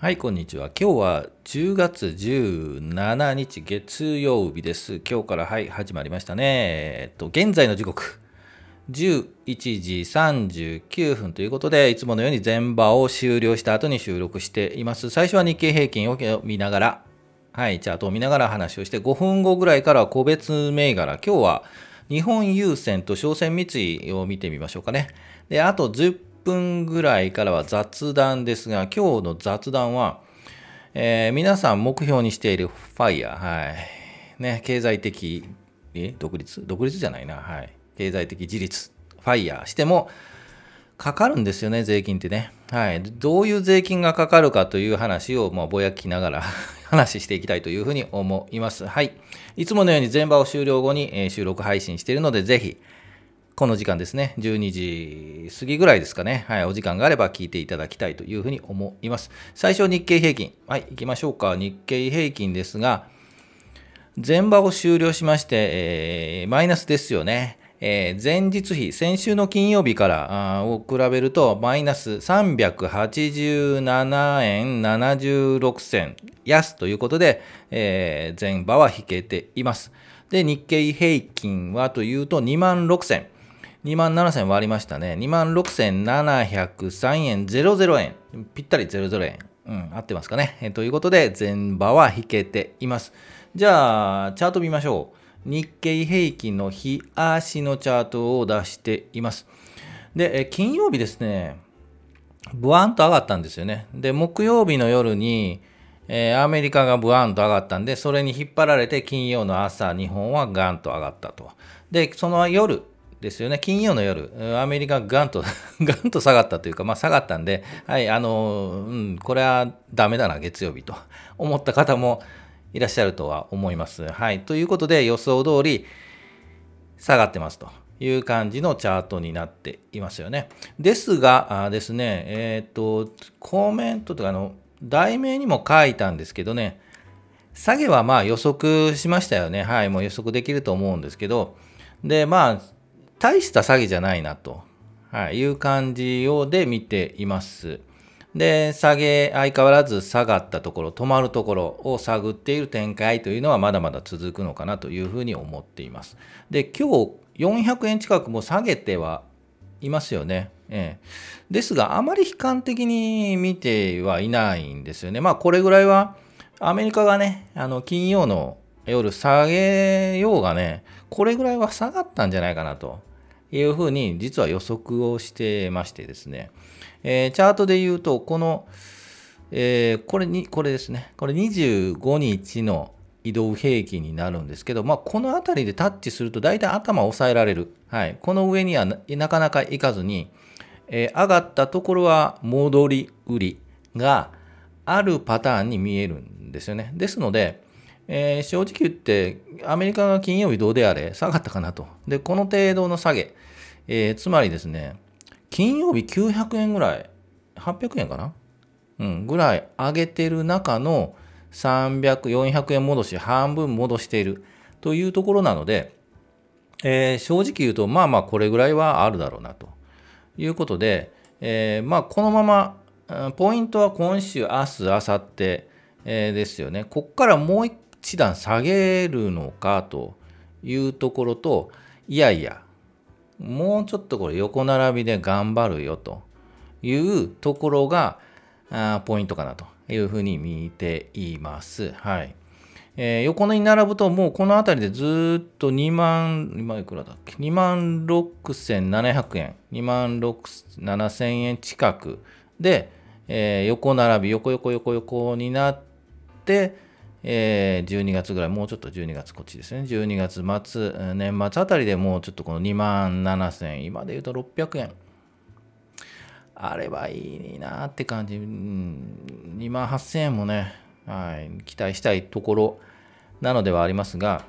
はい、こんにちは。今日は10月17日月曜日です。今日からはい、始まりましたね。えっと、現在の時刻、11時39分ということで、いつものように全場を終了した後に収録しています。最初は日経平均を見ながら、はい、チャートを見ながら話をして、5分後ぐらいから個別銘柄、今日は日本郵船と商船三井を見てみましょうかね。で、あと10分ぐらいからは雑談ですが、今日の雑談は、えー、皆さん目標にしているファイヤー、はい。ね、経済的、え独立？独立じゃないな、はい。経済的自立、ファイヤーしても、かかるんですよね、税金ってね。はい。どういう税金がかかるかという話を、まあ、ぼやきながら 話していきたいというふうに思います。はい。いつものように全場を終了後に、え、収録配信しているので、ぜひ、この時間ですね、12時過ぎぐらいですかね、はい、お時間があれば聞いていただきたいというふうに思います。最初、日経平均。はい、行きましょうか。日経平均ですが、前場を終了しまして、えー、マイナスですよね。えー、前日比、先週の金曜日からを比べると、マイナス387円76銭安ということで、えー、前場は引けています。で、日経平均はというと、2万6千。2万7000割りましたね。2万6703円00円。ぴったり00円。うん、合ってますかね。えということで、前場は引けています。じゃあ、チャート見ましょう。日経平均の日足のチャートを出しています。で、え金曜日ですね、ブワンと上がったんですよね。で、木曜日の夜に、えー、アメリカがブワンと上がったんで、それに引っ張られて金曜の朝、日本はガンと上がったと。で、その夜、ですよね。金曜の夜、アメリカがガンと、ガンと下がったというか、まあ下がったんで、はい、あの、うん、これはダメだな、月曜日と思った方もいらっしゃるとは思います。はい。ということで、予想通り下がってますという感じのチャートになっていますよね。ですが、あですね、えっ、ー、と、コメントとかの題名にも書いたんですけどね、下げはまあ予測しましたよね。はい、もう予測できると思うんですけど、で、まあ、大した詐欺じゃないなと、はい、いう感じをで見ています。で、下げ、相変わらず下がったところ、止まるところを探っている展開というのはまだまだ続くのかなというふうに思っています。で、今日400円近くも下げてはいますよね。ええ、ですが、あまり悲観的に見てはいないんですよね。まあ、これぐらいはアメリカがね、あの金曜の夜下げようがね、これぐらいは下がったんじゃないかなというふうに実は予測をしてましてですね、えー、チャートで言うと、この、えー、これに、これですね、これ25日の移動平均になるんですけど、まあ、この辺りでタッチすると大体頭を押さえられる。はい。この上にはなかなかいかずに、えー、上がったところは戻り売りがあるパターンに見えるんですよね。ですので、えー、正直言って、アメリカが金曜日どうであれ？下がったかなと。で、この程度の下げ、えー、つまりですね、金曜日900円ぐらい、800円かな？うん、ぐらい上げてる中の300、400円戻し、半分戻している。というところなので、えー、正直言うと、まあまあこれぐらいはあるだろうなと。いうことで、えー、まあこのまま、ポイントは今週、明日、明後日、えー、ですよね。こっからもう一一段下げるのかというところと、いやいや、もうちょっとこれ横並びで頑張るよというところがあポイントかなというふうに見ています。はい。えー、横に並ぶともうこの辺りでずっと2万、今いくらだっけ ?2 万6700円、2万7000円近くで、えー、横並び、横横横横になって、えー、12月ぐらい、もうちょっと12月こっちですね、12月末、年末あたりでもうちょっとこの2万7000円、今で言うと600円、あればいいなって感じ、うん、2万8000円もね、はい、期待したいところなのではありますが、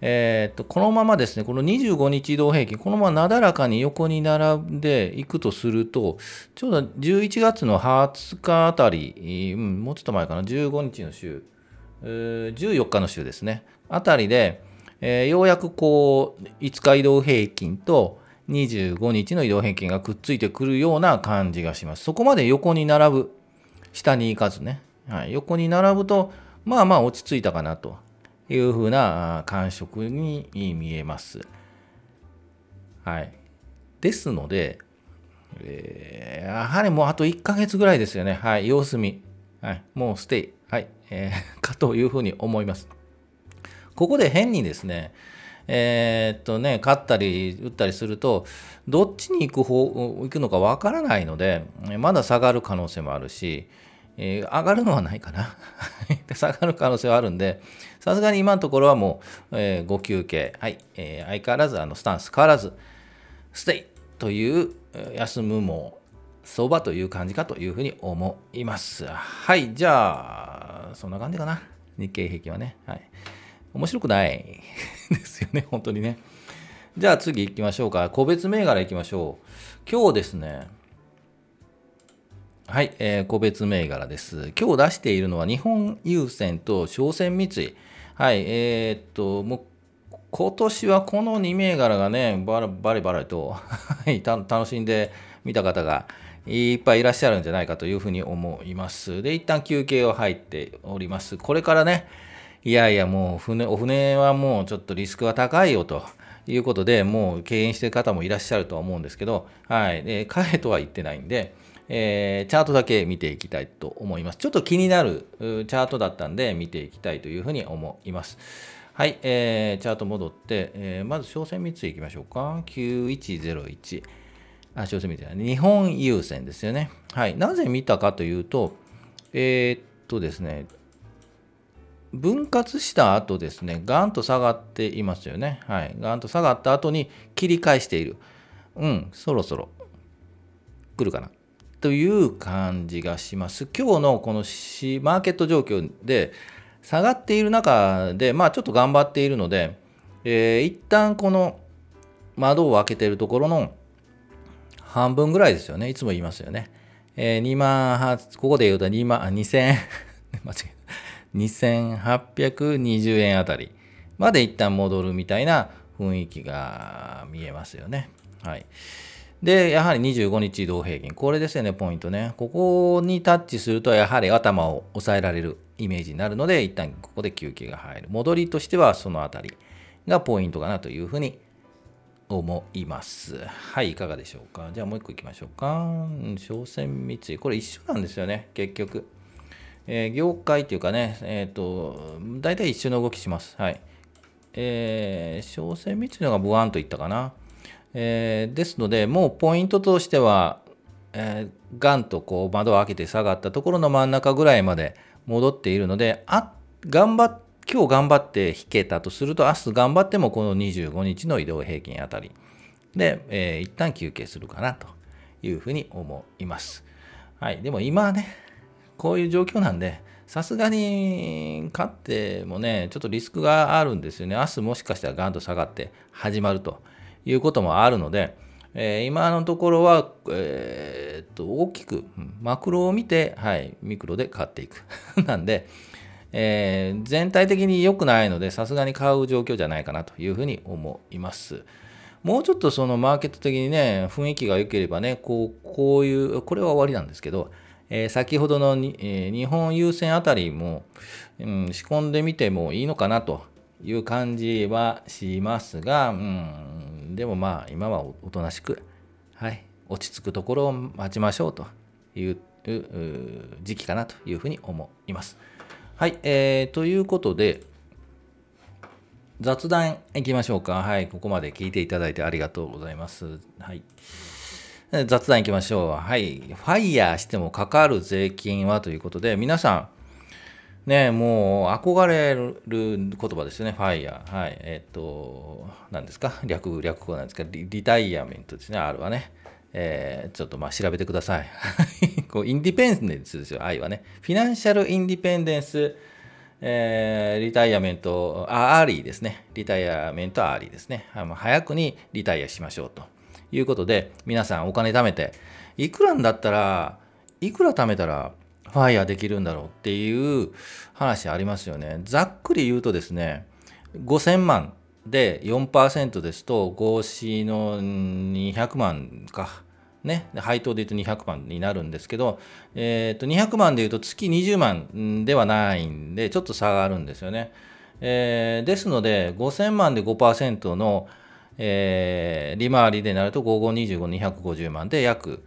えー、っとこのままですね、この25日移動平均、このままなだらかに横に並んでいくとすると、ちょうど11月の20日あたり、うん、もうちょっと前かな、15日の週、14日の週ですね、あたりで、えー、ようやくこう、5日移動平均と25日の移動平均がくっついてくるような感じがします。そこまで横に並ぶ、下に行かずね、はい、横に並ぶと、まあまあ落ち着いたかなというふうな感触に見えます。はい。ですので、えー、やはりもうあと1ヶ月ぐらいですよね。はい。様子見。はい。もうステイ。はい。えー、かというふうに思います。ここで変にですね、えー、っとね、勝ったり打ったりすると、どっちに行く方行くのかわからないので、まだ下がる可能性もあるし、えー、上がるのはないかな。下がる可能性はあるんで、さすがに今のところはもう、えー、ご休憩、はい、えー、相変わらずあのスタンス変わらず、ステイという休むも相場という感じかというふうに思います。はい、じゃあ、そんな感じかな。日経平均はね。はい。面白くない ですよね、本当にね。じゃあ次行きましょうか。個別銘柄行きましょう。今日ですね、はい、えー、個別銘柄です。今日出しているのは日本郵船と商船三井。はい、えー、っと、もう今年はこの2銘柄がね、バラバリバリと 楽しんで見た方がいっぱいいらっしゃるんじゃないかというふうに思います。で、一旦休憩を入っております。これからね、いやいや、もう船、お船はもうちょっとリスクは高いよということで、もう敬遠している方もいらっしゃるとは思うんですけど、はい、で、買えとは言ってないんで、えー、チャートだけ見ていきたいと思います。ちょっと気になるチャートだったんで、見ていきたいというふうに思います。はい、えー、チャート戻って、えー、まず商船三井いきましょうか。9101。あ、商船三井。日本郵船ですよね。はい。なぜ見たかというと、えー、っとですね、分割した後ですね、ガンと下がっていますよね。はい。ガンと下がった後に切り返している。うん、そろそろ来るかな。という感じがします。今日のこのマーケット状況で下がっている中で、まあちょっと頑張っているので、えー、一旦この窓を開けているところの半分ぐらいですよね。いつも言いますよね。えー、2万8、ここで言うと2万、2000、間違え2820円あたりまで一旦戻るみたいな雰囲気が見えますよね。はい。で、やはり25日移動平均。これですよね、ポイントね。ここにタッチすると、やはり頭を押さえられるイメージになるので、一旦ここで休憩が入る。戻りとしてはそのあたりがポイントかなというふうに思います。はい、いかがでしょうか？じゃあもう一個いきましょうか。商船三井。これ一緒なんですよね、結局。えー、業界っていうかね、えっ、ー、と、大体一緒の動きします。はい。えー、商船三井のがブワンといったかな。えー、ですので、もうポイントとしては、えー、ガンとこう窓を開けて下がったところの真ん中ぐらいまで戻っているので、あ、頑張っ今日頑張って引けたとすると、明日頑張ってもこの25日の移動平均あたりで、えー、一旦休憩するかなというふうに思います。はい。でも今はね、こういう状況なんで、さすがに勝ってもね、ちょっとリスクがあるんですよね。明日もしかしたらガンと下がって始まるということもあるので、えー、今のところは、えー、っと大きくマクロを見て、はい、ミクロで買っていく。なんで、えー、全体的に良くないので、さすがに買う状況じゃないかなというふうに思います。もうちょっとそのマーケット的にね、雰囲気が良ければね、こうこういう、これは終わりなんですけど、えー、先ほどのに、えー、日本優先あたりも、うん、仕込んでみてもいいのかなという感じはしますが、うん、でもまあ今はおとなしく、はい、落ち着くところを待ちましょうという時期かなというふうに思います。はい、えー、ということで、雑談いきましょうか。はい、ここまで聞いていただいてありがとうございます。はい。雑談いきましょう。はい。ファイヤーしてもかかる税金はということで、皆さん、ね、もう憧れる言葉ですよね、ファイヤー。はい。えっ、ー、と、何ですか？略、略語なんですか？リリタイアメントですね、あるはね。えー、ちょっとまあ調べてください。こうインディペンデンスですよ、愛はね。フィナンシャルインディペンデンス、えー、リタイアメント、アーリーですね。リタイアメントアーリーですね。早くにリタイアしましょうと。いうことで、皆さんお金貯めて、いくらんだったら、いくら貯めたら FIRE できるんだろうっていう話ありますよね。ざっくり言うとですね、5000万で4%ですと、合資の200万か、ね、配当で言うと200万になるんですけど、えー、と200万で言うと月20万ではないんで、ちょっと差があるんですよね。えー、ですので、5000万で5%の、えー、利回りでなると5525、250万で約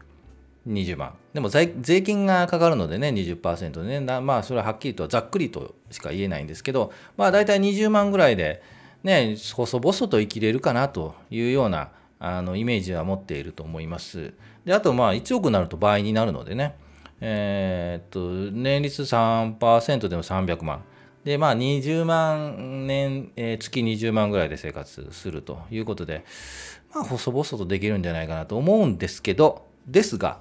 20万。でも税金がかかるのでね、20%でね、まあそれははっきりとざっくりとしか言えないんですけど、まあ大体20万ぐらいで、ね、細々と生きれるかなというようなあのイメージは持っていると思います。であと、まあ、1億になると倍になるのでね、えー、っと年率3%でも300万。で、まあ、20万年、えー、月20万ぐらいで生活するということで、まあ、細々とできるんじゃないかなと思うんですけど、ですが、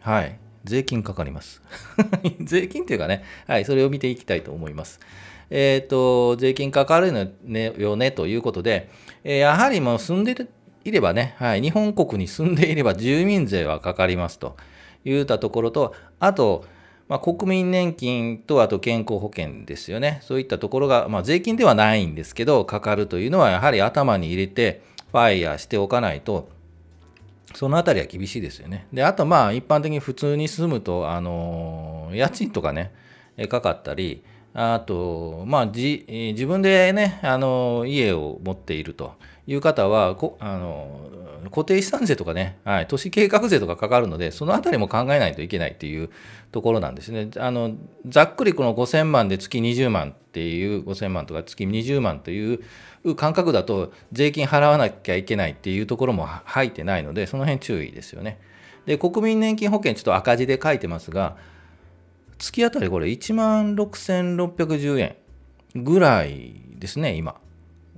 はい、税金かかります。税金というかね、はい、それを見ていきたいと思います。えっ、ー、と、税金かかるのよねということで、え、やはりもう住んでいればね、はい、日本国に住んでいれば住民税はかかりますといったところと、あと、まあ、国民年金とあと健康保険ですよね。そういったところが、まあ、税金ではないんですけど、かかるというのはやはり頭に入れてファイヤーしておかないと、そのあたりは厳しいですよね。で、あとまあ一般的に普通に住むと、あの家賃とかね、かかったり、あと、まあ、じ自分でね、あの家を持っているという方はこあの固定資産税とかね、はい、都市計画税とかかかるので、そのあたりも考えないといけないというところなんですね。あのざっくりこの5000万で月20万っていう、5000万とか月20万という感覚だと、税金払わなきゃいけないっていうところも入ってないので、その辺注意ですよね。で、国民年金保険、ちょっと赤字で書いてますが、月当たりこれ1万6610円ぐらいですね、今。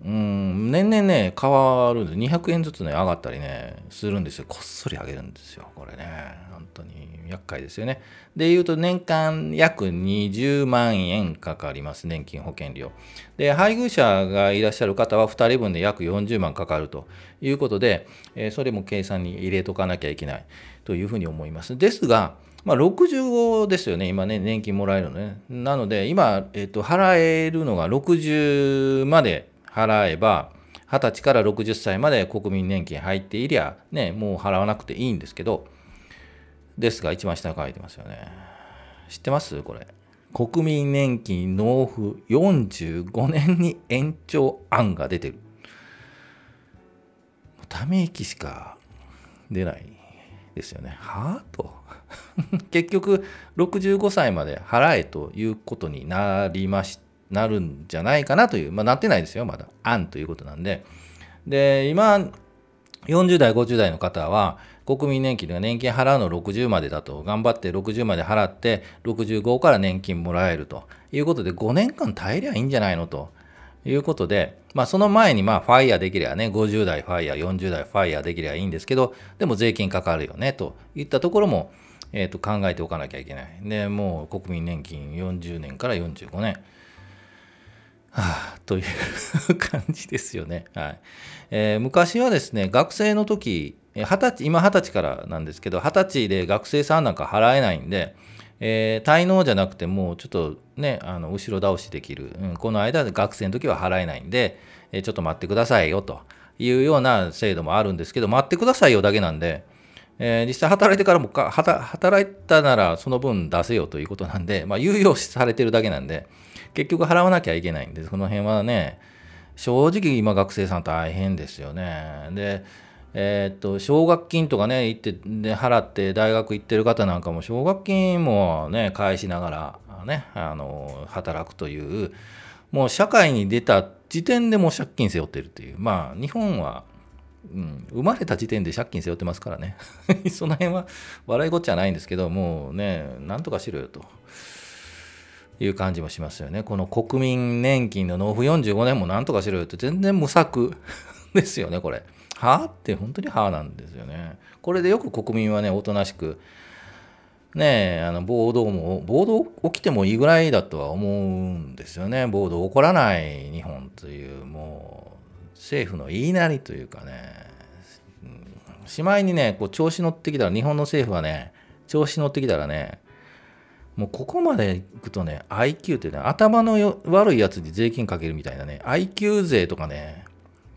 うん、年々ね、変わるんです、200円ずつね、上がったりね、するんですよ。こっそり上げるんですよ。これね、本当に厄介ですよね。で、言うと年間約20万円かかります、年金保険料。で、配偶者がいらっしゃる方は2人分で約40万かかるということで、え、それも計算に入れとかなきゃいけないというふうに思います。ですが、まあ、65ですよね、今ね、年金もらえるのね。なので、今、えっと、払えるのが60まで払えば、20歳から60歳まで国民年金入っていりゃ、ね、もう払わなくていいんですけど、ですが、一番下に書いてますよね。知ってます？これ。国民年金納付45年に延長案が出てる。ため息しか出ないですよね。はあ？と。結局、65歳まで払えということになりまし。なるんじゃないかなという、まあ、なってないですよ、まだ。案ということなんで。で、今、40代、50代の方は、国民年金が年金払うの60までだと、頑張って60まで払って、65から年金もらえるということで、5年間耐えりゃいいんじゃないのということで、まあ、その前に、まあ、ファイヤーできればね、50代ファイヤー、40代ファイヤーできればいいんですけど、でも税金かかるよね、といったところも、えー、と考えておかなきゃいけない。で、もう国民年金40年から45年。はあ、という感じですよね。はいえー、昔はですね、学生の時、二十歳、今二十歳からなんですけど、二十歳で学生さんなんか払えないんで、えー、滞納じゃなくてもうちょっとね、あの後ろ倒しできる、うん、この間学生の時は払えないんで、えー、ちょっと待ってくださいよというような制度もあるんですけど、待ってくださいよだけなんで、えー、実際働いてからもか働いたならその分出せよということなんで、まあ、猶予されてるだけなんで、結局払わなきゃいけないんで、この辺はね、正直今学生さん大変ですよね。で、えー、っと、奨学金とかね、行って、で、払って大学行ってる方なんかも、奨学金もね、返しながら、ね、あの、働くという、もう社会に出た時点でもう借金背負ってるっていう。まあ、日本は、うん、生まれた時点で借金背負ってますからね。その辺は笑いごっちゃないんですけど、もうね、なんとかしろよと。いう感じもしますよね。この国民年金の納付45年もなんとかしろよって全然無策ですよね、これ。はあって本当にはあなんですよね。これでよく国民はね、おとなしく、ねあの暴動も、暴動起きてもいいぐらいだとは思うんですよね。暴動起こらない日本という、もう政府の言いなりというかね、しまいにね、こう調子乗ってきたら、日本の政府はね、調子乗ってきたらね、もうここまでいくとね、IQ ってね、頭の悪いやつに税金かけるみたいなね、IQ 税とかね、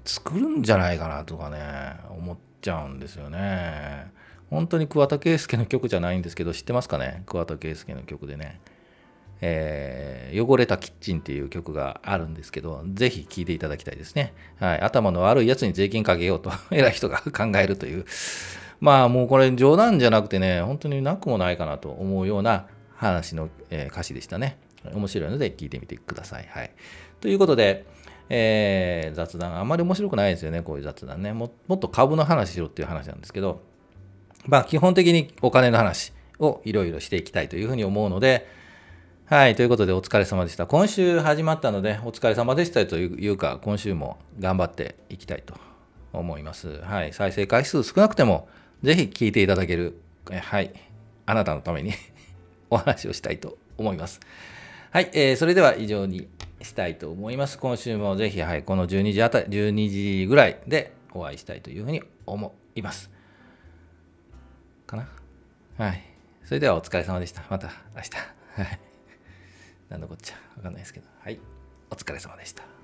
作るんじゃないかなとかね、思っちゃうんですよね。本当に桑田佳祐の曲じゃないんですけど、知ってますかね？桑田佳祐の曲でね。えー、汚れたキッチンっていう曲があるんですけど、ぜひ聴いていただきたいですね。はい。頭の悪いやつに税金かけようと、偉い人が考えるという。まあもうこれ冗談じゃなくてね、本当になくもないかなと思うような話の、え、歌詞でしたね。面白いので聞いてみてください。はい。ということで、えー、雑談、あんまり面白くないですよね、こういう雑談ねも。もっと株の話しろっていう話なんですけど、まあ基本的にお金の話をいろいろしていきたいというふうに思うので、はい、ということでお疲れ様でした。今週始まったので、お疲れ様でしたというか、今週も頑張っていきたいと思います。はい、再生回数少なくても、ぜひ聞いていただける、はい、あなたのために お話をしたいと思います。はい、えー、それでは以上にしたいと思います。今週もぜひ、はい、この12時あたり、12時ぐらいでお会いしたいというふうに思います。かな？はい。それではお疲れ様でした。また明日。はい。なんだこっちゃ。わかんないですけど。はい。お疲れ様でした。